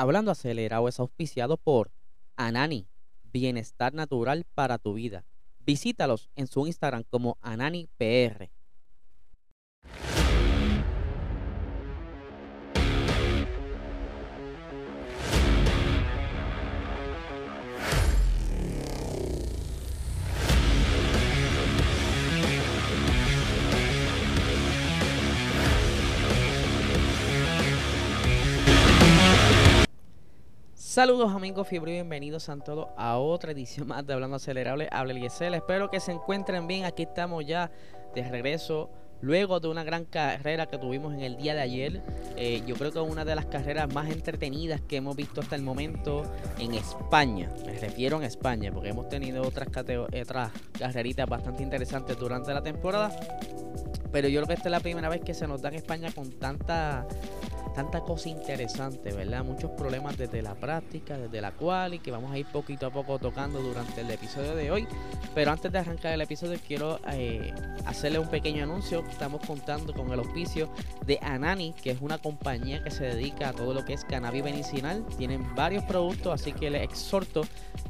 Hablando Acelerado es auspiciado por Anani, bienestar natural para tu vida. Visítalos en su Instagram como AnaniPR. Saludos amigos fiebre bienvenidos a todos a otra edición más de Hablando Acelerable. Habla Eliezer, espero que se encuentren bien. Aquí estamos ya de regreso luego de una gran carrera que tuvimos en el día de ayer. Eh, yo creo que una de las carreras más entretenidas que hemos visto hasta el momento en España. Me refiero a España porque hemos tenido otras, otras carreritas bastante interesantes durante la temporada. Pero yo creo que esta es la primera vez que se nos da en España con tanta tanta cosa interesante, ¿verdad? Muchos problemas desde la práctica, desde la cual y que vamos a ir poquito a poco tocando durante el episodio de hoy. Pero antes de arrancar el episodio quiero eh, hacerle un pequeño anuncio. Estamos contando con el auspicio de Anani, que es una compañía que se dedica a todo lo que es cannabis medicinal. Tienen varios productos, así que les exhorto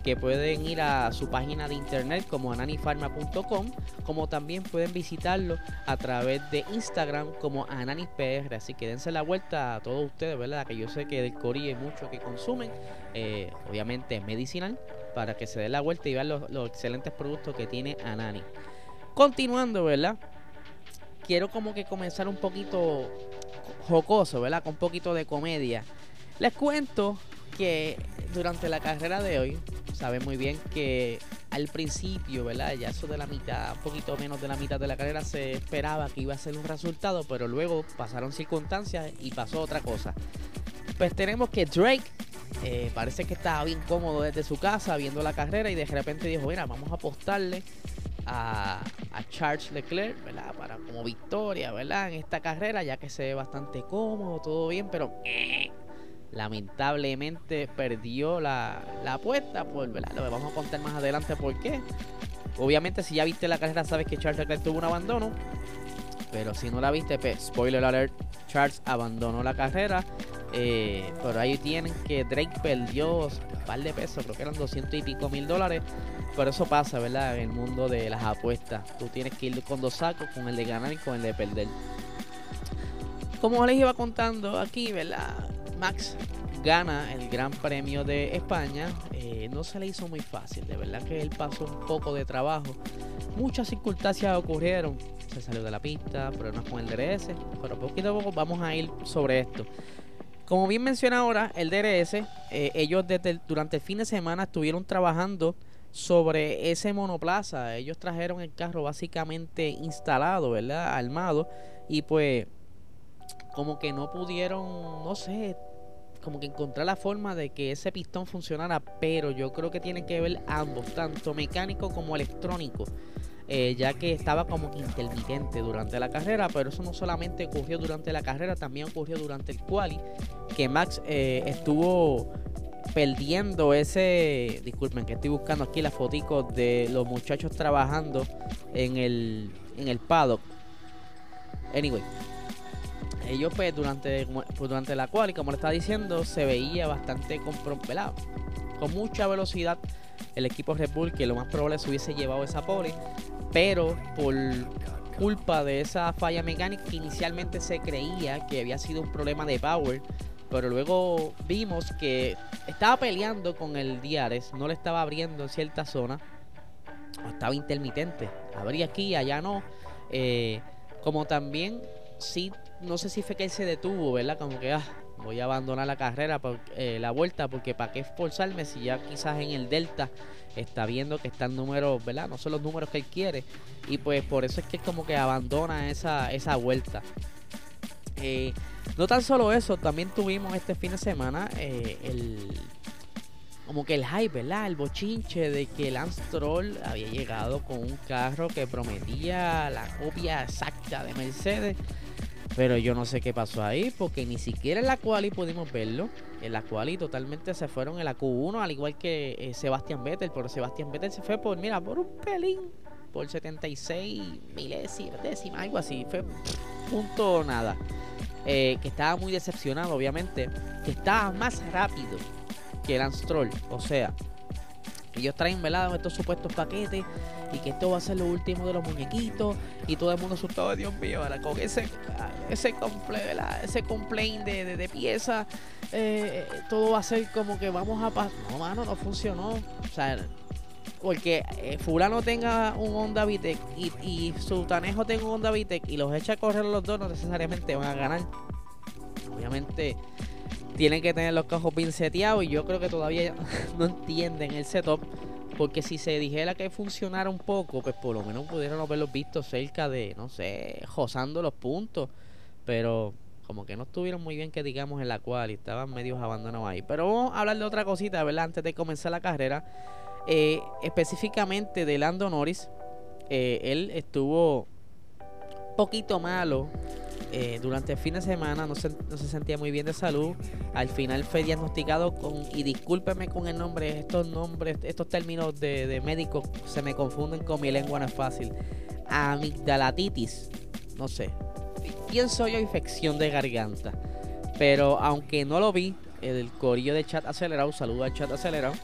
que pueden ir a su página de internet como ananifarma.com, como también pueden visitarlo a través de Instagram como AnaniPR. Así que dense la vuelta a todos ustedes, ¿verdad? Que yo sé que del Cori hay mucho que consumen, eh, obviamente medicinal, para que se den la vuelta y vean los excelentes productos que tiene Anani. Continuando, ¿verdad? Quiero como que comenzar un poquito jocoso, ¿verdad? Con un poquito de comedia. Les cuento que durante la carrera de hoy, saben muy bien que al principio, ¿verdad? Ya eso de la mitad, un poquito menos de la mitad de la carrera se esperaba que iba a ser un resultado, pero luego pasaron circunstancias y pasó otra cosa. Pues tenemos que Drake eh, parece que estaba bien cómodo desde su casa viendo la carrera y de repente dijo, mira, vamos a apostarle a, Charles Leclerc, ¿verdad? Para como victoria, ¿verdad? En esta carrera, ya que se ve bastante cómodo, todo bien, pero eh, lamentablemente perdió la, apuesta, por, ¿verdad? Lo vamos a contar más adelante por qué. Obviamente, si ya viste la carrera, sabes que Charles Leclerc tuvo un abandono. Pero si no la viste, pues, spoiler alert, Charles abandonó la carrera. Eh, pero ahí tienen que Drake perdió un par de pesos, creo que eran 200 y pico mil dólares. Pero eso pasa, ¿verdad? En el mundo de las apuestas. Tú tienes que ir con dos sacos, con el de ganar y con el de perder. Como les iba contando aquí, ¿verdad? Max gana el Gran Premio de España. Eh, no se le hizo muy fácil, de verdad que él pasó un poco de trabajo. Muchas circunstancias ocurrieron. Se salió de la pista, problemas con el DRS, pero poquito a poco vamos a ir sobre esto. Como bien menciona ahora, el DRS, eh, ellos desde durante el fin de semana estuvieron trabajando sobre ese monoplaza. Ellos trajeron el carro básicamente instalado, ¿verdad? Armado. Y pues como que no pudieron, no sé, como que encontrar la forma de que ese pistón funcionara, pero yo creo que tiene que ver ambos, tanto mecánico como electrónico. Eh, ya que estaba como que intermitente durante la carrera, pero eso no solamente ocurrió durante la carrera, también ocurrió durante el quali, que Max eh, estuvo perdiendo ese, disculpen que estoy buscando aquí las fotos de los muchachos trabajando en el, en el paddock. Anyway, ellos pues durante, pues, durante la cual, como le estaba diciendo, se veía bastante comprometido con mucha velocidad el equipo Red Bull, que lo más probable se hubiese llevado esa pole, pero por culpa de esa falla mecánica inicialmente se creía que había sido un problema de power, pero luego vimos que estaba peleando con el Diares, no le estaba abriendo en cierta zona, estaba intermitente, abría aquí, allá no, eh, como también sí no sé si fue que él se detuvo, ¿verdad? Como que, ah, voy a abandonar la carrera, por, eh, la vuelta, porque para qué esforzarme si ya quizás en el Delta está viendo que están números, ¿verdad? No son los números que él quiere. Y pues por eso es que como que abandona esa, esa vuelta. Eh, no tan solo eso, también tuvimos este fin de semana eh, el como que el hype, ¿verdad? El bochinche de que Lance Troll había llegado con un carro que prometía la copia exacta de Mercedes. Pero yo no sé qué pasó ahí, porque ni siquiera en la quali pudimos verlo. En la quali totalmente se fueron en la Q1, al igual que eh, Sebastián Vettel. Pero Sebastián Vettel se fue por, mira, por un pelín, por 76 milésimas, algo así. Fue punto nada. eh, que estaba muy decepcionado, obviamente, que estaba más rápido que Lance Stroll. O sea, ellos traen velados estos supuestos paquetes y que esto va a ser lo último de los muñequitos y todo el mundo asustado, Dios mío, ahora con ese ese, comple, ese complaint de, de, pieza, eh, todo va a ser como que vamos a pasar. No, mano, no funcionó. O sea, porque eh, fulano tenga un Honda Vitec y, y su Tanejo tenga un Honda Vitec y los echa a correr los dos, no necesariamente van a ganar. Obviamente tienen que tener los cajos bien seteados y yo creo que todavía no entienden el setup. Porque si se dijera que funcionara un poco, pues por lo menos pudieran haberlos visto cerca de, no sé, josando los puntos. Pero como que no estuvieron muy bien que digamos en la cual y estaban medios abandonados ahí. Pero vamos a hablar de otra cosita, ¿verdad? Antes de comenzar la carrera. Eh, específicamente de Lando Norris. Eh, él estuvo poquito malo eh, durante el fin de semana, no se, no se, sentía muy bien de salud. Al final fue diagnosticado con, y discúlpeme con el nombre, estos nombres, estos términos de, de médicos se me confunden con mi lengua, no es fácil. Amigdalatitis, no sé. Pienso yo infección de garganta. Pero aunque no lo vi, el corillo de chat acelerado, saludo al chat acelerado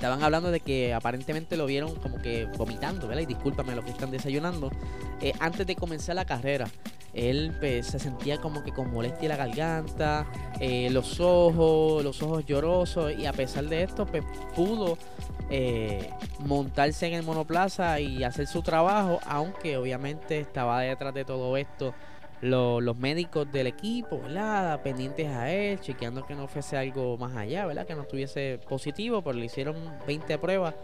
estaban hablando de que aparentemente lo vieron como que vomitando, ¿verdad? Y discúlpame lo que están desayunando. Eh, antes de comenzar la carrera, él pues, se sentía como que con molestia la garganta, eh, los ojos, los ojos llorosos. Y a pesar de esto, pues pudo eh, montarse en el monoplaza y hacer su trabajo, aunque obviamente estaba detrás de todo esto los médicos del equipo, ¿verdad? Pendientes a él, chequeando que no fuese algo más allá, ¿verdad? Que no estuviese positivo, pero le hicieron 20 pruebas.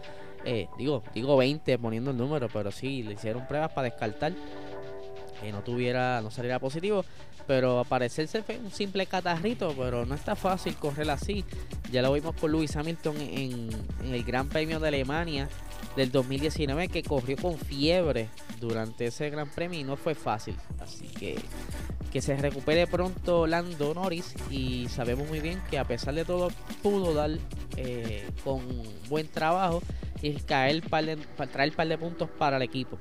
Eh, digo, digo 20 poniendo el número, pero sí, le hicieron pruebas para descartar que no tuviera, no saliera positivo. Pero parecerse fue un simple catarrito, pero no está fácil correr así. Ya lo vimos con Lewis Hamilton en, el Gran Premio de Alemania del 2019 que corrió con fiebre durante ese Gran Premio y no fue fácil. Así que que se recupere pronto Lando Norris y sabemos muy bien que a pesar de todo pudo dar eh, con buen trabajo y caer traer un par de puntos para el equipo.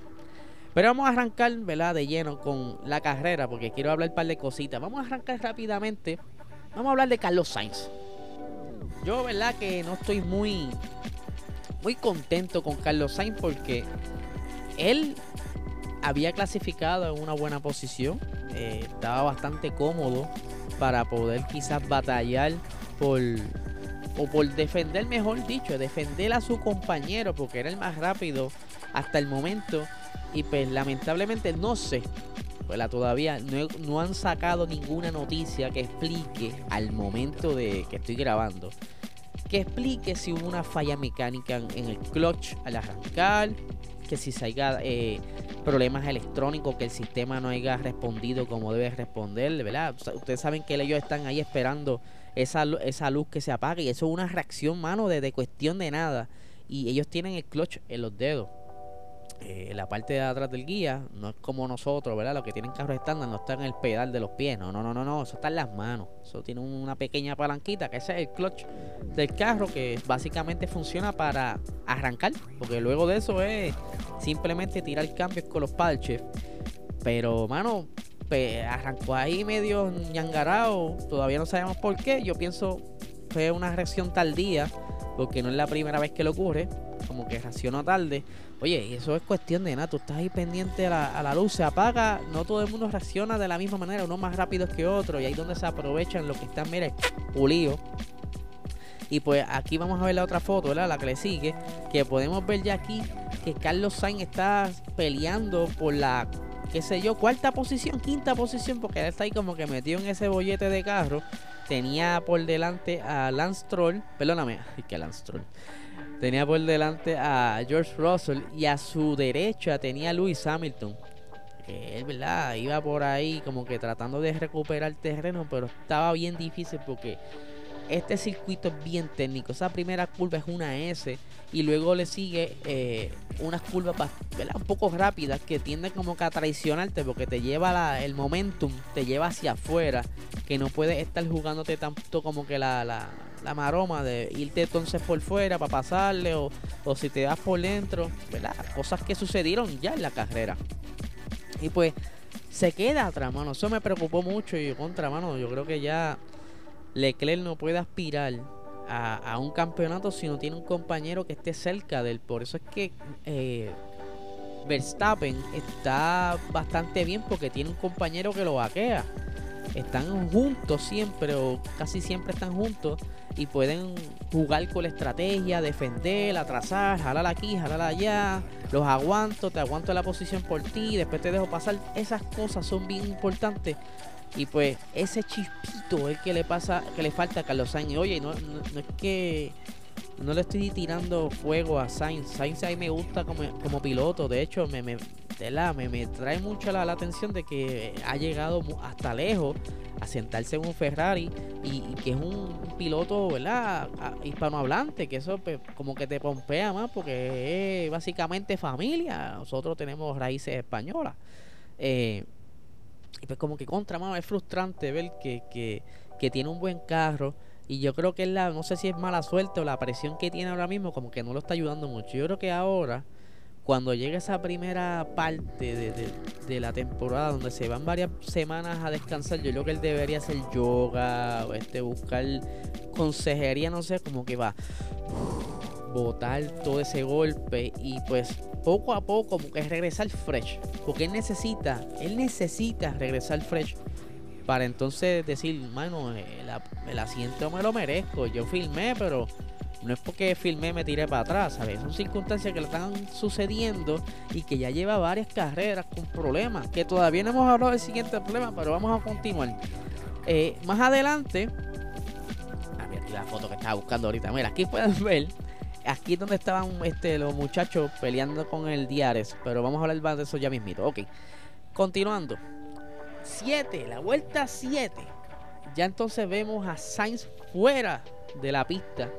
Pero vamos a arrancar, ¿verdad? De lleno con la carrera, porque quiero hablar un par de cositas. Vamos a arrancar rápidamente. Vamos a hablar de Carlos Sainz. Yo, ¿verdad? Que no estoy muy, muy contento con Carlos Sainz porque él había clasificado en una buena posición. Eh, estaba bastante cómodo para poder quizás batallar por o por defender, mejor dicho, defender a su compañero porque era el más rápido hasta el momento y pues lamentablemente no sé, pues todavía no, han sacado ninguna noticia que explique al momento de que estoy grabando. Que explique si hubo una falla mecánica en, el clutch al arrancar, que si haya eh, problemas electrónicos, que el sistema no haya respondido como debe responder, ¿verdad? Ustedes saben que ellos están ahí esperando esa, esa luz que se apague y eso es una reacción, mano, de, de cuestión de nada. Y ellos tienen el clutch en los dedos. Eh, la parte de atrás del guía no es como nosotros, ¿verdad? Los que tienen carros estándar no está en el pedal de los pies, no, no, no, no, no, eso está en las manos. Eso tiene una pequeña palanquita, que ese es el clutch del carro, que básicamente funciona para arrancar, porque luego de eso es simplemente tirar cambios con los parches. Pero, mano, arrancó ahí medio ñangarao, todavía no sabemos por qué. Yo pienso fue una reacción tardía, porque no es la primera vez que le ocurre, como que reaccionó tarde Oye, eso es cuestión de nada, tú estás ahí pendiente a la, luz, se apaga, no todo el mundo reacciona de la misma manera, uno más rápido que otro, y ahí donde se aprovechan los que están, mire, pulidos. Y pues aquí vamos a ver la otra foto, ¿verdad? La que le sigue, que podemos ver ya aquí que Carlos Sainz está peleando por la, qué sé yo, cuarta posición, quinta posición, porque él está ahí como que metido en ese bollete de carro. Tenía por delante a Lance Troll, perdóname, que Lance Troll Tenía por delante a George Russell y a su derecha tenía a Lewis Hamilton. Que él, ¿verdad? Iba por ahí como que tratando de recuperar terreno, pero estaba bien difícil porque este circuito es bien técnico. Esa primera curva es una S y luego le sigue eh, unas curvas un poco rápidas que tienden como que a traicionarte porque te lleva el momentum, te lleva hacia afuera, que no puedes estar jugándote tanto como que la, la maroma de irte entonces por fuera para pasarle o, si te das por dentro, ¿verdad? Cosas que sucedieron ya en la carrera. Y pues se queda atrás, mano. Eso me preocupó mucho y contra, mano, yo creo que ya Leclerc no puede aspirar a, un campeonato si no tiene un compañero que esté cerca de él. Por eso es que eh, Verstappen está bastante bien porque tiene un compañero que lo vaquea. Están juntos siempre o casi siempre están juntos y pueden jugar con la estrategia, defender, atrasar, jalar aquí, jalar allá, los aguanto, te aguanto la posición por ti, después te dejo pasar. Esas cosas son bien importantes. Y pues ese chispito es que le pasa, que le falta a Carlos Sainz. Oye, no, no, es que no le estoy tirando fuego a Sainz. Sainz ahí me gusta como, como piloto. De hecho, me, me, me, me trae mucho la, atención de que ha llegado hasta lejos a sentarse en un Ferrari y, que es un, piloto, ¿verdad? hispanohablante, que eso pues, como que te pompea más porque es básicamente familia. Nosotros tenemos raíces españolas. Eh, y pues como que contra, más es frustrante ver que, que, que tiene un buen carro. Y yo creo que es la, no sé si es mala suerte o la presión que tiene ahora mismo, como que no lo está ayudando mucho. Yo creo que ahora cuando llega esa primera parte de, la temporada donde se van varias semanas a descansar, yo creo que él debería hacer yoga, o este, buscar consejería, no sé, como que va botar todo ese golpe y pues poco a poco como que regresar fresh, porque él necesita, él necesita regresar fresh para entonces decir, mano, el, el asiento me lo merezco, yo filmé, pero no es porque filmé me tiré para atrás, ¿sabes? Son circunstancias que le están sucediendo y que ya lleva varias carreras con problemas. Que todavía no hemos hablado del siguiente problema, pero vamos a continuar. Eh, más adelante, a ver aquí la foto que estaba buscando ahorita. Mira, aquí pueden ver. Aquí es donde estaban este, los muchachos peleando con el Diares. Pero vamos a hablar más de eso ya mismito. Ok. Continuando. 7, la vuelta 7. Ya entonces vemos a Sainz fuera de la pista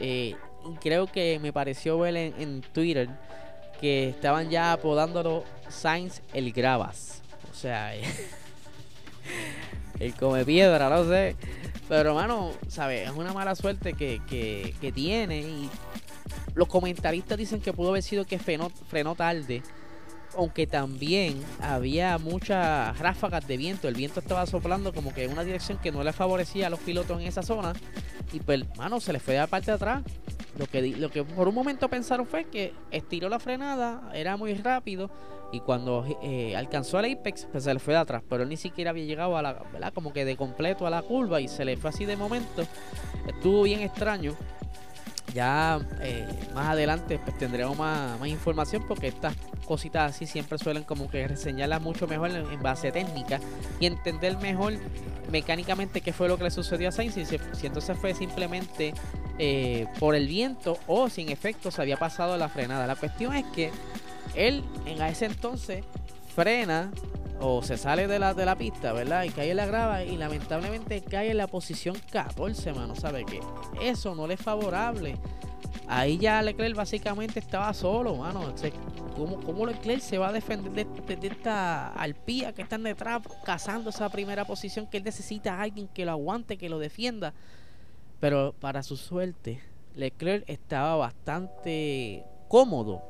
eh, creo que me pareció ver en, Twitter que estaban ya apodándolo Sainz el Gravas. O sea, el come piedra, no sé. Pero, hermano, ¿sabes? Es una mala suerte que, que, tiene. Y los comentaristas dicen que pudo haber sido que frenó, frenó tarde aunque también había muchas ráfagas de viento, el viento estaba soplando como que en una dirección que no le favorecía a los pilotos en esa zona y pues, mano, se le fue de la parte de atrás. Lo que, lo que por un momento pensaron fue que estiró la frenada, era muy rápido y cuando eh, alcanzó el apex, pues se le fue de atrás, pero él ni siquiera había llegado a la. Como que de completo a la curva y se le fue así de momento. Estuvo bien extraño ya eh, más adelante pues tendremos más, más, información porque estas cositas así siempre suelen como que reseñarlas mucho mejor en, base técnica y entender mejor mecánicamente qué fue lo que le sucedió a Sainz si, entonces fue simplemente eh, por el viento o sin efecto se había pasado la frenada. La cuestión es que él en ese entonces frena o se sale de la, de la pista, ¿verdad? Y cae en la grava y lamentablemente cae en la posición 14, mano. ¿Sabe qué? Eso no le es favorable. Ahí ya Leclerc básicamente estaba solo, mano. ¿Cómo, cómo Leclerc se va a defender de, esta alpía que están detrás, cazando esa primera posición que él necesita a alguien que lo aguante, que lo defienda? Pero para su suerte, Leclerc estaba bastante cómodo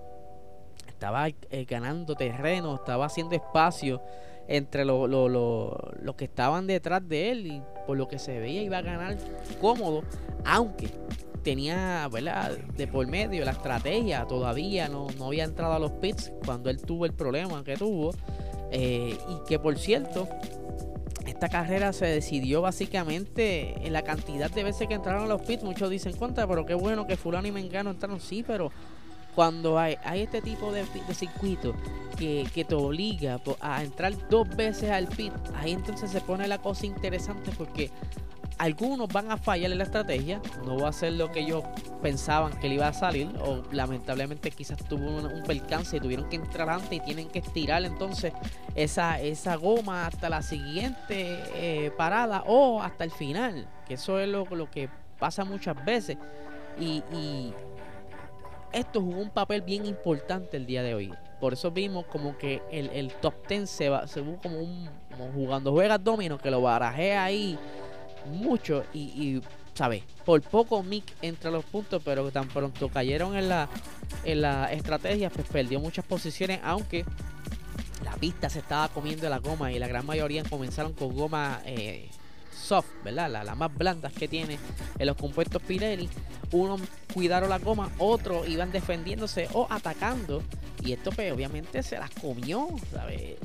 estaba eh, ganando terreno, estaba haciendo espacio entre los lo, que estaban detrás de él y por lo que se veía iba a ganar cómodo, aunque tenía ¿verdad? de por medio la estrategia, todavía no, no había entrado a los pits cuando él tuvo el problema que tuvo. Eh, y que por cierto, esta carrera se decidió básicamente en la cantidad de veces que entraron a los pits. Muchos dicen contra, pero qué bueno que fulano y mengano entraron, sí, pero cuando hay, hay este tipo de, circuito que, te obliga a entrar dos veces al pit, ahí entonces se pone la cosa interesante porque algunos van a fallar en la estrategia, no va a ser lo que ellos pensaban que le iba a salir, o lamentablemente quizás tuvo un, percance y tuvieron que entrar antes y tienen que estirar entonces esa, esa goma hasta la siguiente eh, parada o hasta el final, que eso es lo, lo que pasa muchas veces. y, esto jugó un papel bien importante el día de hoy. Por eso vimos como que el, top 10 se va, se como un jugando juegas domino que lo barajea ahí mucho y, y ¿sabes? Por poco Mick entra los puntos, pero tan pronto cayeron en la en la estrategia, pues perdió muchas posiciones, aunque la pista se estaba comiendo la goma y la gran mayoría comenzaron con goma eh, soft, ¿verdad? Las la más blandas que tiene en los compuestos Pirelli. Uno cuidaron la goma, otros iban defendiéndose o atacando. Y esto pues obviamente se las comió.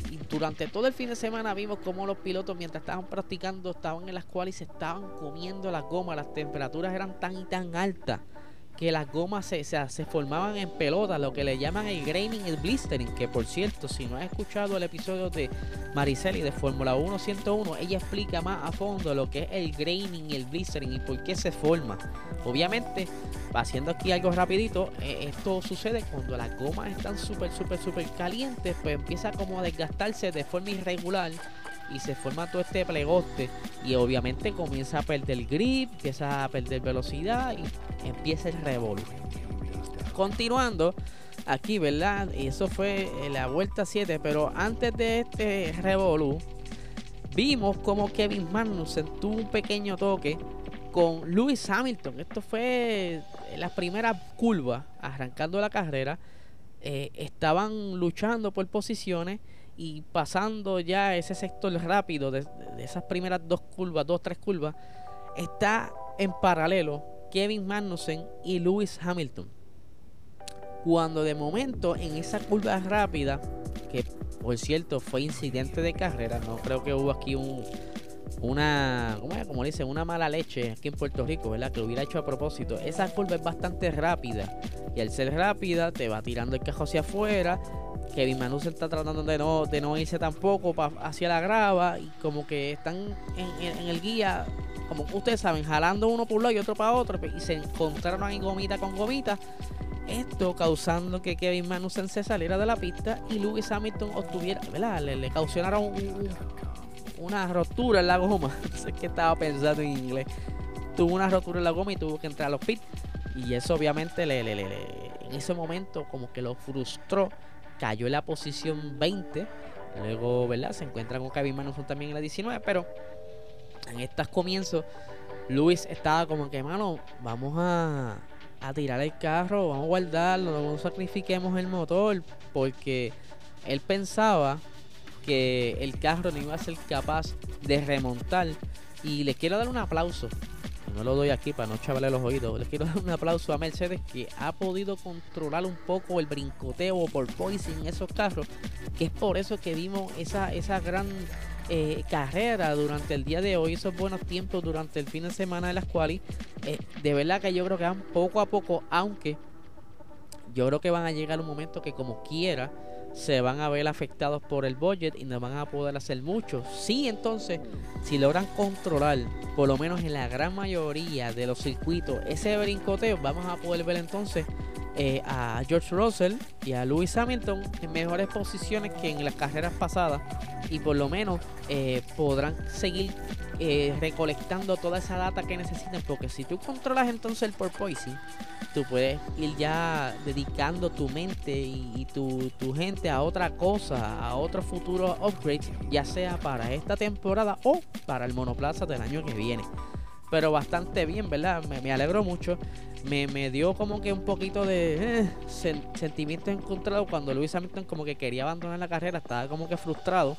Y durante todo el fin de semana vimos como los pilotos mientras estaban practicando estaban en las cuales se estaban comiendo las gomas. Las temperaturas eran tan y tan altas que las gomas se, se, formaban en pelota, lo que le llaman el graining el blistering, que por cierto, si no has escuchado el episodio de Mariceli de Fórmula 1 101, ella explica más a fondo lo que es el graining el blistering y por qué se forma. Obviamente, haciendo aquí algo rapidito, eh, esto sucede cuando las gomas están súper, súper, súper calientes, pues empieza como a desgastarse de forma irregular y se forma todo este plegoste y obviamente comienza a perder grip, empieza a perder velocidad y empieza el revolu. Continuando, aquí, ¿verdad? Y eso fue la vuelta 7, pero antes de este revolu, vimos como Kevin Magnussen tuvo un pequeño toque con Lewis Hamilton. Esto fue las primeras curvas, arrancando la carrera. Eh, estaban luchando por posiciones y pasando ya ese sector rápido de, esas primeras dos curvas, dos, tres curvas, está en paralelo Kevin Magnussen y Lewis Hamilton. Cuando de momento en esa curva rápida, que por cierto fue incidente de carrera, no creo que hubo aquí un, una, como dicen, una mala leche aquí en Puerto Rico, ¿verdad? Que lo hubiera hecho a propósito. Esa curva es bastante rápida y al ser rápida te va tirando el cajo hacia afuera Kevin se está tratando de no, de no irse tampoco hacia la grava y como que están en, el guía, como ustedes saben, jalando uno por un lado y otro para otro y se encontraron ahí gomita con gomita. Esto causando que Kevin Magnussen se saliera de la pista y Lewis Hamilton obtuviera, ¿verdad? Le, le causaron una rotura en la goma. Sé qué estaba pensando en inglés. Tuvo una rotura en la goma y tuvo que entrar a los pits. Y eso obviamente le, le, le, en ese momento como que lo frustró cayó en la posición 20. Luego, ¿verdad? Se encuentra con Kevin Magnussen también en la 19. Pero en estos comienzos, Luis estaba como que, mano, vamos a, a tirar el carro, vamos a guardarlo, no sacrifiquemos el motor. Porque él pensaba que el carro no iba a ser capaz de remontar. Y le quiero dar un aplauso no lo doy aquí para no chavarle los oídos. Les quiero dar un aplauso a Mercedes que ha podido controlar un poco el brincoteo por poison en esos carros. Que es por eso que vimos esa, gran eh, carrera durante el día de hoy, esos buenos tiempos durante el fin de semana de las cuales eh, de verdad que yo creo que van poco a poco, aunque yo creo que van a llegar un momento que como quiera se van a ver afectados por el budget y no van a poder hacer mucho. Sí, entonces, si logran controlar, por lo menos en la gran mayoría de los circuitos, ese brincoteo, vamos a poder ver entonces eh, a George Russell y a Lewis Hamilton en mejores posiciones que en las carreras pasadas y por lo menos eh, podrán seguir eh, recolectando toda esa data que necesitan porque si tú controlas entonces el porpoising tú puedes ir ya dedicando tu mente y, tu, gente a otra cosa, a otro futuro upgrade, ya sea para esta temporada o para el monoplaza del año que viene. Pero bastante bien, ¿verdad? Me, alegro mucho. Me, me, dio como que un poquito de eh, sentimiento encontrado cuando Luis Hamilton como que quería abandonar la carrera, estaba como que frustrado.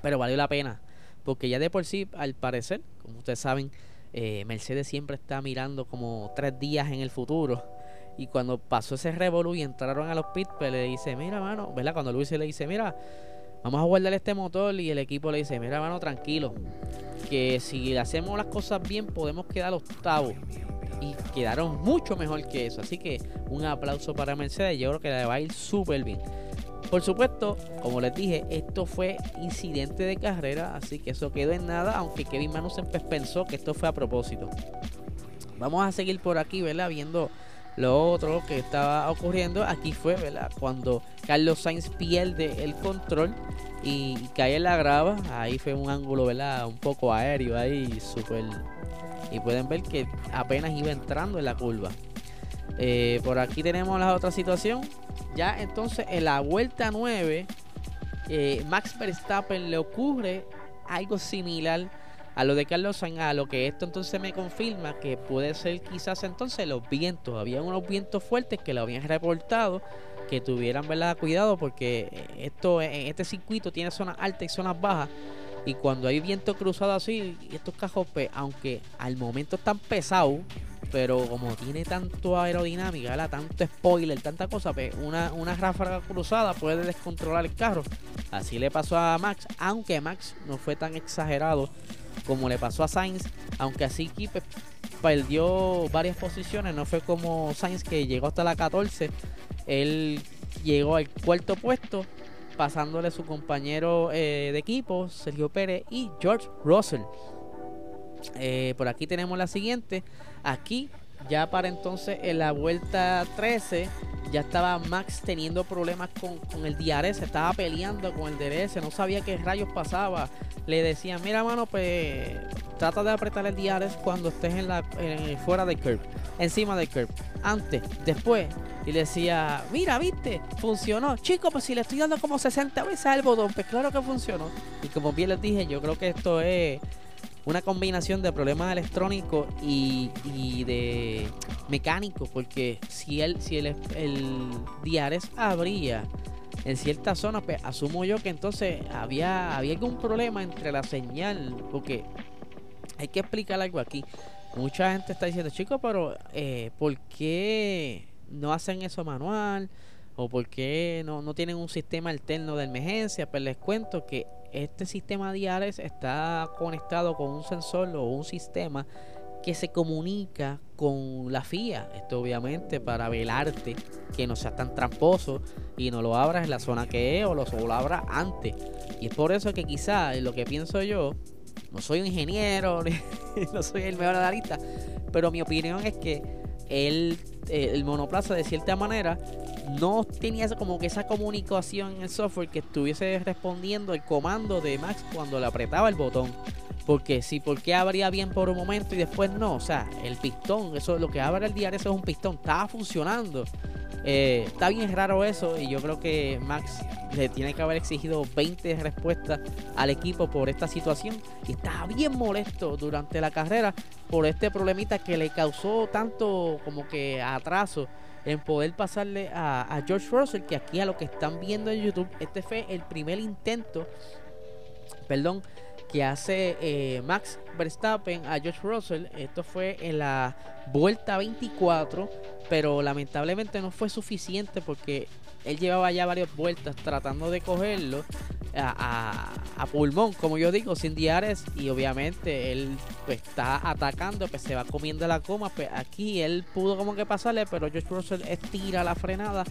Pero valió la pena. Porque ya de por sí, al parecer, como ustedes saben, eh, Mercedes siempre está mirando como tres días en el futuro. Y cuando pasó ese revolu y entraron a los pits, pues le dice, mira, mano, ¿verdad? Cuando Luis le dice, mira, vamos a guardar este motor y el equipo le dice, mira, mano, tranquilo, que si hacemos las cosas bien podemos quedar octavos. Y quedaron mucho mejor que eso. Así que un aplauso para Mercedes. Yo creo que le va a ir súper bien. Por supuesto, como les dije, esto fue incidente de carrera, así que eso quedó en nada, aunque Kevin Magnussen pues pensó que esto fue a propósito. Vamos a seguir por aquí, ¿verdad? Viendo lo otro que estaba ocurriendo. Aquí fue. Cuando Carlos Sainz pierde el control y, cae en la grava. Ahí fue un ángulo, ¿verdad? Un poco aéreo ahí, súper... Y pueden ver que apenas iba entrando en la curva. Eh, por aquí tenemos la otra situación. Ya entonces en la vuelta 9, eh, Max Verstappen le ocurre algo similar a lo de Carlos Sainz, a lo que esto entonces me confirma que puede ser quizás entonces los vientos. Había unos vientos fuertes que lo habían reportado que tuvieran ¿verdad? cuidado porque esto en este circuito tiene zonas altas y zonas bajas y cuando hay viento cruzado así estos cajos pues, aunque al momento están pesados pero como tiene tanto aerodinámica ¿verdad? tanto spoiler tanta cosa pues una, una ráfaga cruzada puede descontrolar el carro así le pasó a Max aunque Max no fue tan exagerado como le pasó a Sainz aunque así pues, perdió varias posiciones no fue como Sainz que llegó hasta la 14 él llegó al cuarto puesto, pasándole su compañero eh, de equipo, Sergio Pérez y George Russell. Eh, por aquí tenemos la siguiente. Aquí, ya para entonces en la vuelta 13, ya estaba Max teniendo problemas con, el DRS, estaba peleando con el DRS, no sabía qué rayos pasaba. Le decían, mira mano, pues trata de apretar el DRS cuando estés en la, fuera del curve, encima del curve. Antes, después, y le decía, mira, viste, funcionó. Chicos, pues si le estoy dando como 60 veces al botón, pues claro que funcionó. Y como bien les dije, yo creo que esto es una combinación de problemas electrónicos y, de mecánicos, porque si el, si el, el diares abría en ciertas zonas, pues asumo yo que entonces había, había algún problema entre la señal, porque hay que explicar algo aquí. Mucha gente está diciendo, chicos, pero eh, ¿por qué no hacen eso manual o por qué no, no tienen un sistema alterno de emergencia, pues les cuento que este sistema Diares está conectado con un sensor o un sistema que se comunica con la FIA. Esto obviamente para velarte que no sea tan tramposo y no lo abras en la zona que es o lo, lo abras antes. Y es por eso que quizá lo que pienso yo, no soy un ingeniero, no soy el mejor analista, pero mi opinión es que eh, el monoplaza de cierta manera no tenía como que esa comunicación en el software que estuviese respondiendo el comando de Max cuando le apretaba el botón. Porque si, porque abría bien por un momento y después no? O sea, el pistón, eso es lo que abre el diario, eso es un pistón, estaba funcionando. Eh, está bien raro eso y yo creo que Max le tiene que haber exigido 20 respuestas al equipo por esta situación. Y estaba bien molesto durante la carrera por este problemita que le causó tanto como que atraso en poder pasarle a, George Russell que aquí a lo que están viendo en YouTube este fue el primer intento perdón que hace eh, Max Verstappen a George Russell. Esto fue en la vuelta 24, pero lamentablemente no fue suficiente porque él llevaba ya varias vueltas tratando de cogerlo a, pulmón, como yo digo, sin diares. Y obviamente él pues, está atacando, pues se va comiendo la coma. Pues aquí él pudo como que pasarle, pero George Russell estira la frenada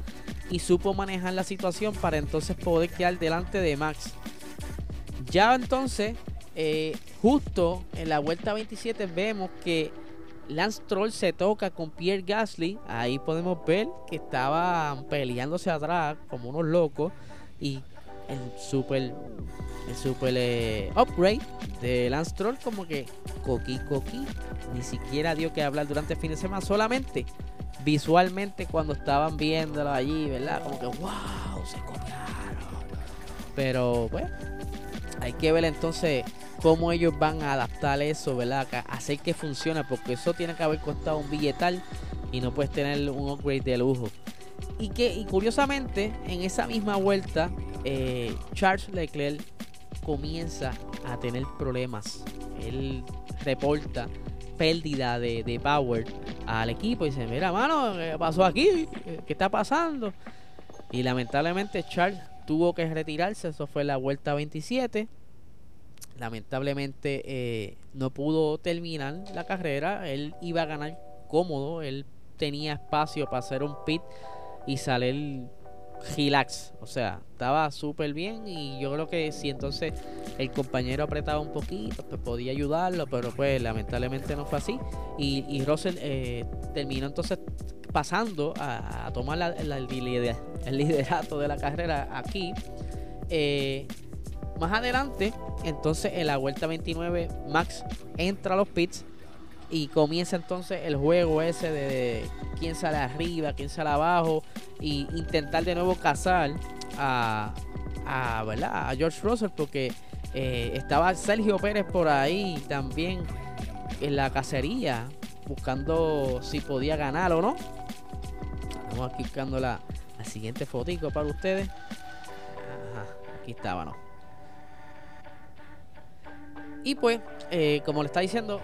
y supo manejar la situación para entonces poder quedar delante de Max. Ya entonces, eh, justo en la vuelta 27 vemos que Lance Troll se toca con Pierre Gasly. Ahí podemos ver que estaban peleándose atrás como unos locos. Y el super, el super eh, upgrade de Lance Troll como que coqui coqui. Ni siquiera dio que hablar durante el fin de semana. Solamente visualmente cuando estaban viéndolo allí, ¿verdad? Como que wow, se copiaron. Pero bueno hay que ver entonces cómo ellos van a adaptar eso, ¿verdad? hacer que funcione, porque eso tiene que haber costado un billetal y no puedes tener un upgrade de lujo. Y que y curiosamente, en esa misma vuelta, eh, Charles Leclerc comienza a tener problemas. Él reporta pérdida de, de power al equipo y dice, mira, mano, ¿qué pasó aquí? ¿Qué está pasando? Y lamentablemente Charles tuvo que retirarse, eso fue la vuelta 27. Lamentablemente eh, no pudo terminar la carrera, él iba a ganar cómodo, él tenía espacio para hacer un pit y salir relax, o sea, estaba súper bien y yo creo que si entonces el compañero apretaba un poquito, pues podía ayudarlo, pero pues lamentablemente no fue así. Y, y Russell eh, terminó entonces pasando a, tomar el liderato de la carrera aquí. Eh, más adelante, entonces en la vuelta 29, Max entra a los pits y comienza entonces el juego ese de quién sale arriba, quién sale abajo y intentar de nuevo cazar a, a, ¿verdad? a George Russell porque eh, estaba Sergio Pérez por ahí también en la cacería buscando si podía ganar o no. Estamos aquí buscando la, siguiente fotico para ustedes. aquí estaba, ¿no? Y pues, eh, como le está diciendo,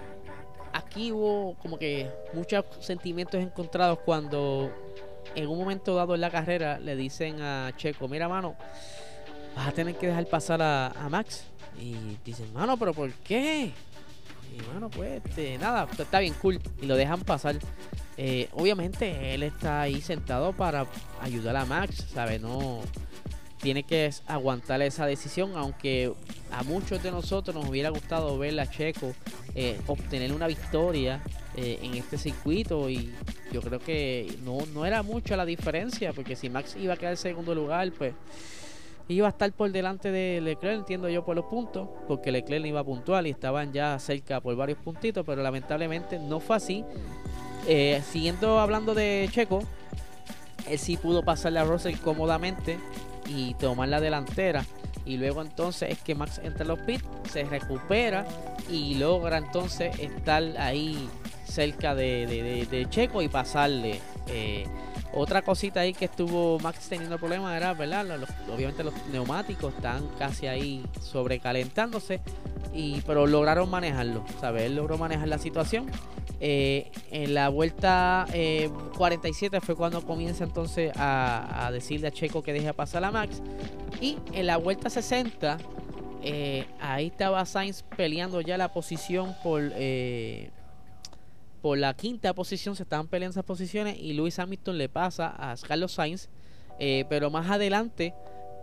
aquí hubo como que muchos sentimientos encontrados cuando en un momento dado en la carrera le dicen a Checo, mira mano, vas a tener que dejar pasar a, Max. Y dicen, mano, pero ¿por qué? Y mano, pues este, nada, pues, está bien cool. Y lo dejan pasar. Eh, obviamente él está ahí sentado para ayudar a Max, ¿sabes? No tiene que aguantar esa decisión, aunque a muchos de nosotros nos hubiera gustado ver a Checo eh, obtener una victoria eh, en este circuito y yo creo que no, no era mucha la diferencia, porque si Max iba a quedar en segundo lugar, pues iba a estar por delante de Leclerc, entiendo yo por los puntos, porque Leclerc iba puntual y estaban ya cerca por varios puntitos, pero lamentablemente no fue así. Eh, siguiendo hablando de Checo, él sí pudo pasarle a Russell cómodamente y tomar la delantera. Y luego entonces es que Max entra en los pits, se recupera y logra entonces estar ahí cerca de, Checo y pasarle. Eh, otra cosita ahí que estuvo Max teniendo problemas era, ¿verdad? obviamente los neumáticos están casi ahí sobrecalentándose, y, pero lograron manejarlo, ¿sabes? Él logró manejar la situación. Eh, en la vuelta 47 eh, fue cuando comienza entonces a, decirle a Checo que deje pasar a Max. Y en la vuelta 60, ahí estaba Sainz peleando ya la posición por por la quinta posición, se estaban peleando esas posiciones y Lewis Hamilton le pasa a Carlos Sainz, eh, pero más adelante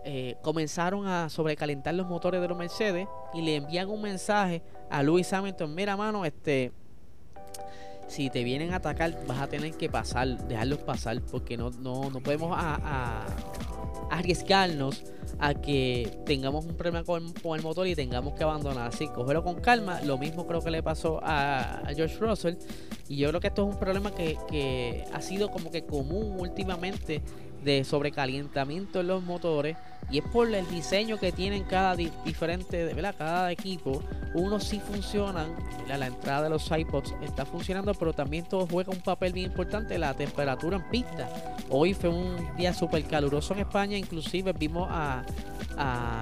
eh, comenzaron a sobrecalentar los motores de los Mercedes y le envían un mensaje a Lewis Hamilton, mira mano, este si te vienen a atacar vas a tener que pasar, dejarlos pasar porque no, no, no podemos arriesgarnos a que tengamos un problema con, el motor y tengamos que abandonar. Así, cógelo con calma. Lo mismo creo que le pasó a, George Russell. Y yo creo que esto es un problema que, ha sido como que común últimamente de sobrecalentamiento en los motores y es por el diseño que tienen cada diferente, ¿verdad? Cada equipo. Unos sí funcionan, la entrada de los iPods está funcionando, pero también todo juega un papel bien importante, la temperatura en pista. Hoy fue un día súper caluroso en España, inclusive vimos a,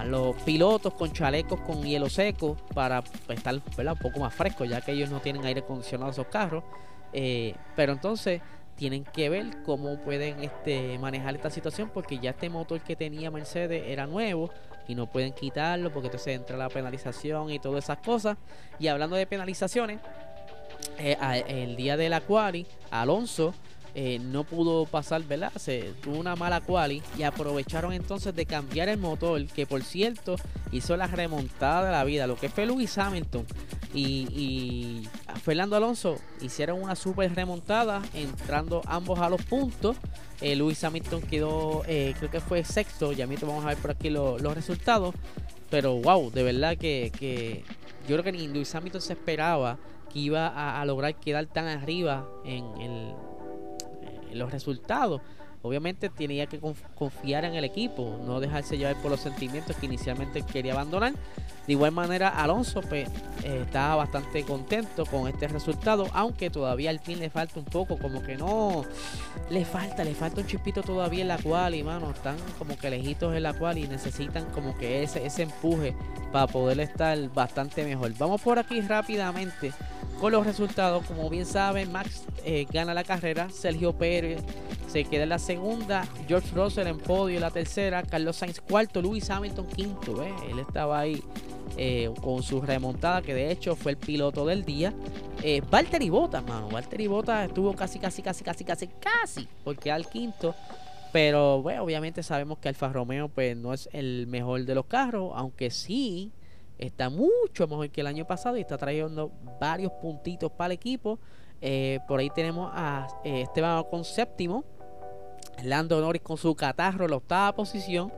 los pilotos con chalecos con hielo seco para estar un poco más frescos, ya que ellos no tienen aire acondicionado esos carros. Eh, pero entonces tienen que ver cómo pueden este, manejar esta situación porque ya este motor que tenía Mercedes era nuevo y no pueden quitarlo porque entonces entra la penalización y todas esas cosas. Y hablando de penalizaciones, eh, el día de la Alonso eh, no pudo pasar, ¿verdad? Se tuvo una mala quali y aprovecharon entonces de cambiar el motor, que por cierto hizo la remontada de la vida, lo que fue Lewis Hamilton y, Fernando Alonso hicieron una super remontada, entrando ambos a los puntos. Eh, Lewis Hamilton quedó, eh, creo que fue sexto, ya mismo vamos a ver por aquí los resultados. Pero wow, de verdad que, yo creo que ni Lewis Hamilton se esperaba que iba a, lograr quedar tan arriba en el los resultados. Obviamente tenía que confiar en el equipo, no dejarse llevar por los sentimientos que inicialmente quería abandonar. De igual manera, Alonso pues, eh, estaba bastante contento con este resultado, aunque todavía al fin le falta un poco, como que no, le falta, le falta un chipito todavía en la cual, y mano, están como que lejitos en la cual y necesitan como que ese, ese empuje para poder estar bastante mejor. Vamos por aquí rápidamente con los resultados. Como bien saben, Max eh, gana la carrera, Sergio Pérez se queda en la segunda, George Russell en podio la tercera, Carlos Sainz cuarto, Lewis Hamilton quinto. Él estaba ahí eh, con su remontada, que de hecho fue el piloto del día. Eh, Valtteri Bottas, mano. Valtteri Bottas estuvo casi, casi, casi, casi, casi, casi, porque al quinto. Pero bueno, obviamente sabemos que Alfa Romeo pues, no es el mejor de los carros, aunque sí está mucho mejor que el año pasado y está trayendo varios puntitos para el equipo. Eh, por ahí tenemos a eh, Esteban con séptimo. Lando Norris con su catarro en la octava posición.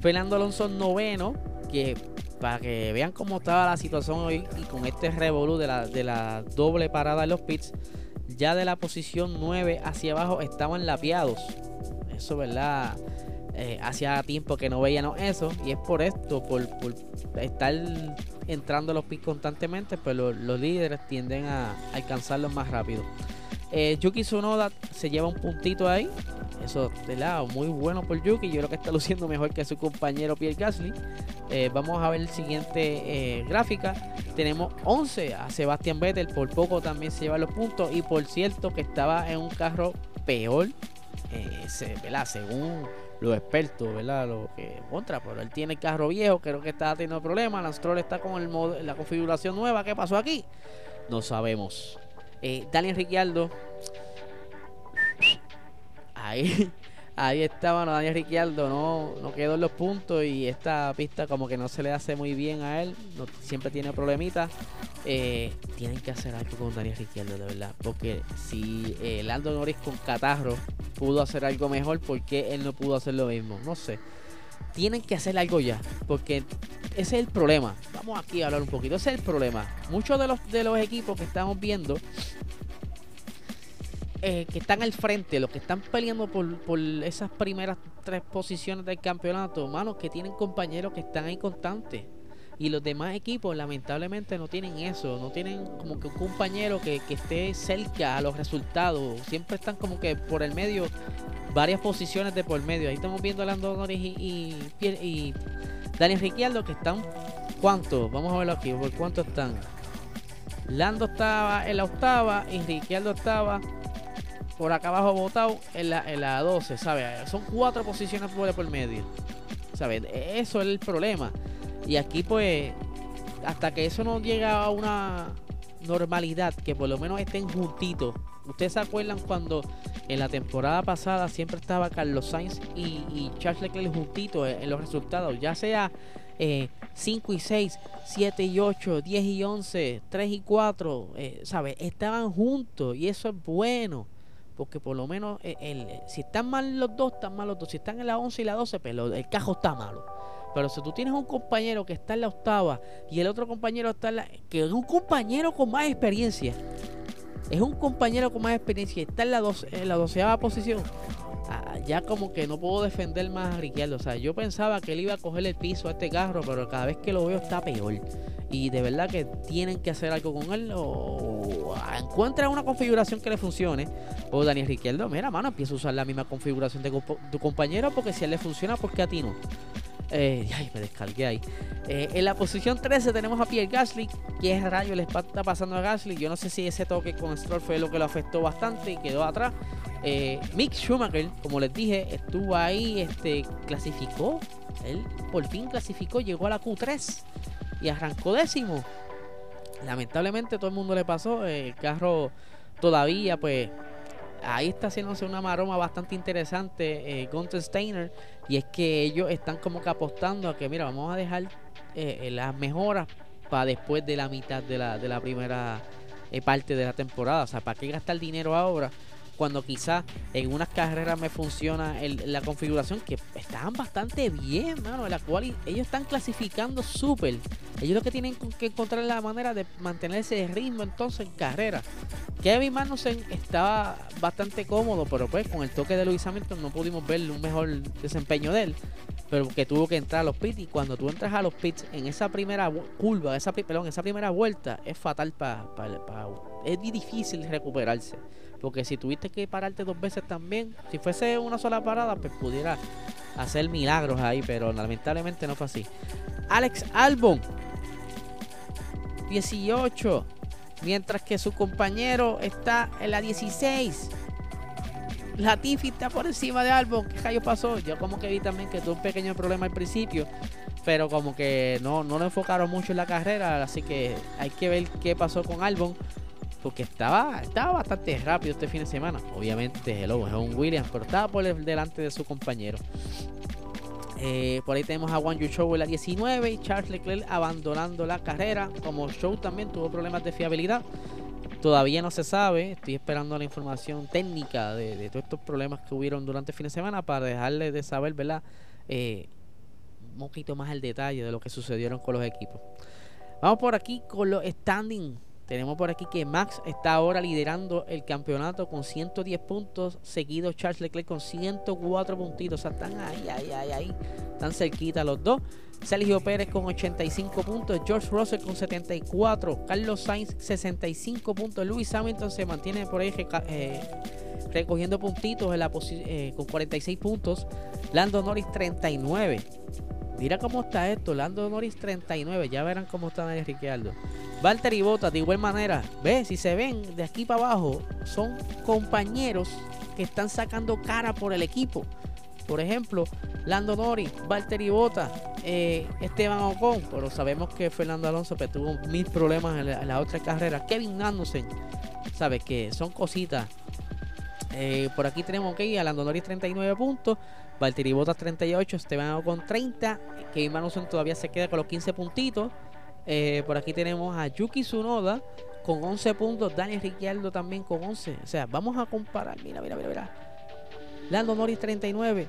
Fernando Alonso noveno. Que para que vean cómo estaba la situación hoy y con este revolú de la, de la doble parada en los pits. Ya de la posición 9 hacia abajo estaban lapiados. Eso, ¿verdad? Eh, hacía tiempo que no veíamos eso y es por esto, por, estar entrando a los pits constantemente, pues los, líderes tienden a, alcanzarlos más rápido. Eh, Yuki Tsunoda se lleva un puntito ahí, Eso, de lado, muy bueno por Yuki. Yo creo que está luciendo mejor que su compañero Pierre Gasly. Eh, vamos a ver el siguiente eh, gráfica. Tenemos 11 a Sebastián Vettel. Por poco también se lleva los puntos. Y por cierto, que estaba en un carro peor. Eh, según los expertos, ¿verdad? Lo que contra, pero él tiene el carro viejo, creo que está teniendo problemas. Lance Stroll está con el la configuración nueva. ¿Qué pasó aquí? No sabemos. Eh, Daniel Ricciardo. Ahí, ahí estaba Daniel Ricciardo, no, no quedó en los puntos y esta pista como que no se le hace muy bien a él, siempre tiene problemitas. Eh, tienen que hacer algo con Daniel Ricciardo, de verdad, porque si eh, Lando Norris con catarro pudo hacer algo mejor, ¿por qué él no pudo hacer lo mismo? No sé. Tienen que hacer algo ya, porque ese es el problema. Vamos aquí a hablar un poquito. Ese es el problema. Muchos de los, de los equipos que estamos viendo eh, que están al frente, los que están peleando por, por, esas primeras tres posiciones del campeonato, manos que tienen compañeros que están ahí constantes. Y los demás equipos lamentablemente no tienen eso, no tienen como que un compañero que, esté cerca a los resultados. Siempre están como que por el medio, varias posiciones de por medio. Ahí estamos viendo a Lando Norris y, y, y Daniel que están, ¿cuántos? Vamos a verlo aquí, ¿por cuánto están? Lando estaba en la octava y Ricciardo estaba por acá abajo votado en la, en la 12, ¿sabes? Son cuatro posiciones por, por medio, ¿sabes? Eso es el problema. Y aquí, pues, hasta que eso no llega a una normalidad, que por lo menos estén juntitos. Ustedes se acuerdan cuando en la temporada pasada siempre estaba Carlos Sainz y, Charles Leclerc juntitos en, los resultados, ya sea 5 eh, y 6, 7 y 8, 10 y 11, 3 y 4, eh, ¿sabes? Estaban juntos y eso es bueno. Porque por lo menos eh, si están mal los dos, están mal los dos. Si están en la 11 y la 12, pero pues el cajo está malo. Pero si tú tienes un compañero que está en la octava y el otro compañero está en la... que es un compañero con más experiencia. Es un compañero con más experiencia y está en la, en la doceava posición. Ah, ya como que no puedo defender más a Ricciardo. O sea, yo pensaba que él iba a coger el piso a este carro, pero cada vez que lo veo está peor y de verdad que tienen que hacer algo con él o encuentra una configuración que le funcione o Daniel Ricciardo, mira mano, empieza a usar la misma configuración de tu compañero porque si a él le funciona, ¿por qué a ti no? Eh, ay, me descargué ahí. Eh, en la posición 13 tenemos a Pierre Gasly. ¿Qué rayo le está pasando a Gasly? Yo no sé si ese toque con Stroll fue lo que lo afectó bastante y quedó atrás. Eh, Mick Schumacher, como les dije, estuvo ahí, este, clasificó. Él por fin clasificó, llegó a la Q3 y arrancó décimo. Lamentablemente todo el mundo le pasó. El carro todavía, pues, ahí está haciéndose una maroma bastante interesante eh, Gunther Steiner. Y es que ellos están como que apostando a que, mira, vamos a dejar eh, eh, las mejoras para después de la mitad de la, de la primera eh, parte de la temporada. O sea, ¿para qué gastar dinero ahora? Cuando quizás en unas carreras me funciona la configuración que estaban bastante bien, mano, la cual ellos están clasificando súper. Ellos lo que tienen que encontrar la manera de mantener ese ritmo entonces en carrera. Kevin Magnussen estaba bastante cómodo, pero pues con el toque de Luis Hamilton no pudimos ver un mejor desempeño de él. Pero que tuvo que entrar a los pits y cuando tú entras a los pits en esa primera curva, esa, perdón, esa primera vuelta, es fatal para... es difícil recuperarse. Porque si tuviste que pararte dos veces también, si fuese una sola parada, pues pudiera hacer milagros ahí, pero lamentablemente no fue así. Alex Albon, 18, mientras que su compañero está en la 16. Latifi está por encima de Albon. ¿Qué rayo pasó? Yo como que vi también que tuvo un pequeño problema al principio. Pero como que no, no lo enfocaron mucho en la carrera. Así que hay que ver qué pasó con Albon porque estaba, estaba bastante rápido este fin de semana. Obviamente, el es un Williams, pero estaba por delante de su compañero. Eh, por ahí tenemos a Juan Show en la 19 y Charles Leclerc abandonando la carrera. Como Show también tuvo problemas de fiabilidad. Todavía no se sabe. Estoy esperando la información técnica de, todos estos problemas que hubieron durante el fin de semana para dejarle de saber, ¿verdad? Eh, un poquito más al detalle de lo que sucedieron con los equipos. Vamos por aquí con los standings tenemos por aquí que Max está ahora liderando el campeonato con 110 puntos, seguido Charles Leclerc con 104 puntitos. O sea, están ahí, ahí, ahí, ahí. Están cerquita los dos. Sergio Pérez con 85 puntos, George Russell con 74, Carlos Sainz 65 puntos, Luis Hamilton se mantiene por ahí eh, recogiendo puntitos en la eh, con 46 puntos. Lando Norris 39. Mira cómo está esto. Lando Norris 39. Ya verán cómo está Daniel Ricciardo. Valtteri Bottas de igual manera. Ve, si se ven de aquí para abajo, son compañeros que están sacando cara por el equipo. Por ejemplo, Lando Norris, Valtteri Bottas, eh, Esteban Ocon, pero sabemos que Fernando Alonso pues, tuvo mil problemas en la, otra carrera. Kevin Magnussen, sabes que son cositas. Eh, por aquí tenemos que a Lando Norris 39 puntos, Valtteri Bottas 38, Esteban Ocon 30, Kevin Magnussen todavía se queda con los 15 puntitos. Eh, por aquí tenemos a Yuki Tsunoda con 11 puntos, Daniel Ricciardo también con 11. O sea, vamos a comparar, mira, mira, mira, mira. Lando Norris 39.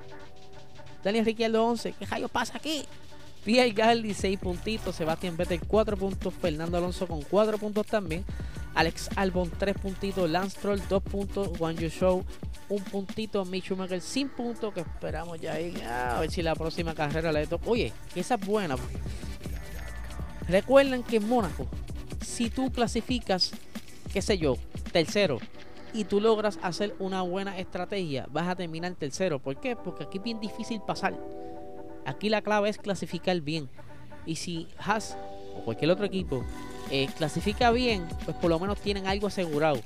Daniel Ricciardo 11. ¿Qué rayos pasa aquí? Pierre Gasly 6 puntitos. Sebastián Vettel 4 puntos. Fernando Alonso con 4 puntos también. Alex Albon 3 puntitos. Lance Troll 2 puntos. Juan Yu Show 1 puntito. Mitch Schumacher sin puntos. Que esperamos ya ahí. A ver si la próxima carrera le toca. Oye, esa es buena. Recuerden que en Mónaco, si tú clasificas, qué sé yo, tercero, y tú logras hacer una buena estrategia, vas a terminar tercero. ¿Por qué? Porque aquí es bien difícil pasar. Aquí la clave es clasificar bien. Y si Haas o cualquier otro equipo eh, clasifica bien, pues por lo menos tienen algo asegurado.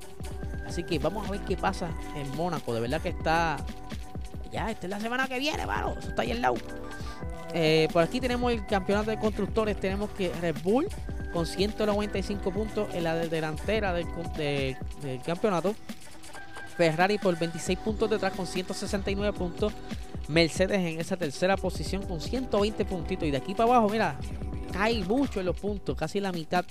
Así que vamos a ver qué pasa en Mónaco. De verdad que está. Ya, esta es la semana que viene, mano. Eso está ahí al lado. Eh, por aquí tenemos el campeonato de constructores. Tenemos que Red Bull con 195 puntos en la delantera del, campeonato. Ferrari por 26 puntos detrás con 169 puntos. Mercedes en esa tercera posición con 120 puntitos. Y de aquí para abajo, mira, cae mucho en los puntos, casi la mitad.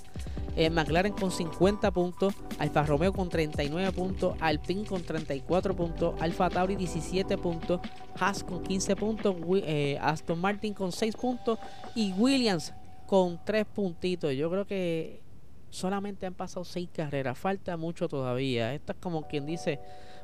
Eh, McLaren con 50 puntos, Alfa Romeo con 39 puntos, Alpine con 34 puntos, Alfa Tauri 17 puntos, Haas con 15 puntos, eh, Aston Martin con 6 puntos y Williams con tres puntitos. Yo creo que solamente han pasado seis carreras. Falta mucho todavía. Esta es como quien dice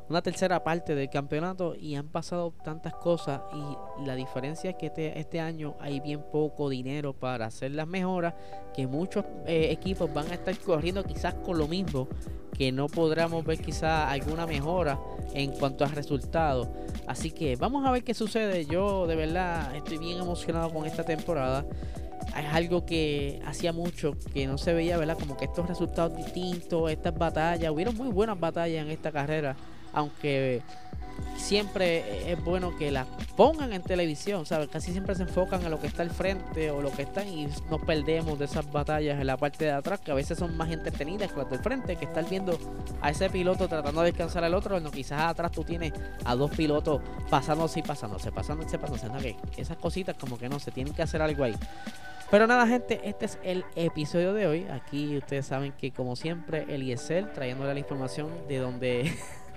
una tercera parte del campeonato y han pasado tantas cosas y la diferencia es que este, este año hay bien poco dinero para hacer las mejoras que muchos eh, equipos van a estar corriendo quizás con lo mismo que no podremos ver quizás alguna mejora en cuanto a resultados. Así que vamos a ver qué sucede. Yo de verdad estoy bien emocionado con esta temporada. Es algo que hacía mucho que no se veía, ¿verdad? Como que estos resultados distintos, estas batallas, hubieron muy buenas batallas en esta carrera, aunque siempre es bueno que las pongan en televisión, ¿sabes? Casi siempre se enfocan en lo que está al frente o lo que está y nos perdemos de esas batallas en la parte de atrás, que a veces son más entretenidas que las del frente, que estar viendo a ese piloto tratando de descansar al otro, cuando quizás atrás tú tienes a dos pilotos pasándose y pasándose, pasándose, pasándose, ¿no? que esas cositas como que no, se tienen que hacer algo ahí. Pero nada, gente, este es el episodio de hoy. Aquí ustedes saben que, como siempre, el ISL trayéndole la información de donde.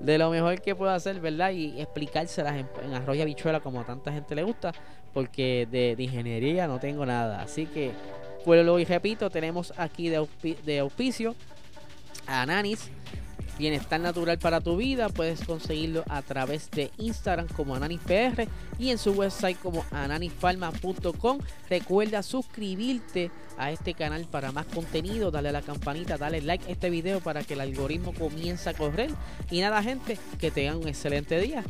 de lo mejor que puedo hacer, ¿verdad? Y explicárselas en, en arroyo bichuela como a tanta gente le gusta, porque de, ingeniería no tengo nada. Así que, pues lo y repito, tenemos aquí de, de auspicio a Nanis Bienestar natural para tu vida puedes conseguirlo a través de Instagram como AnanisPR y en su website como ananisfarma.com. Recuerda suscribirte a este canal para más contenido, dale a la campanita, dale like a este video para que el algoritmo comience a correr. Y nada gente, que tengan un excelente día.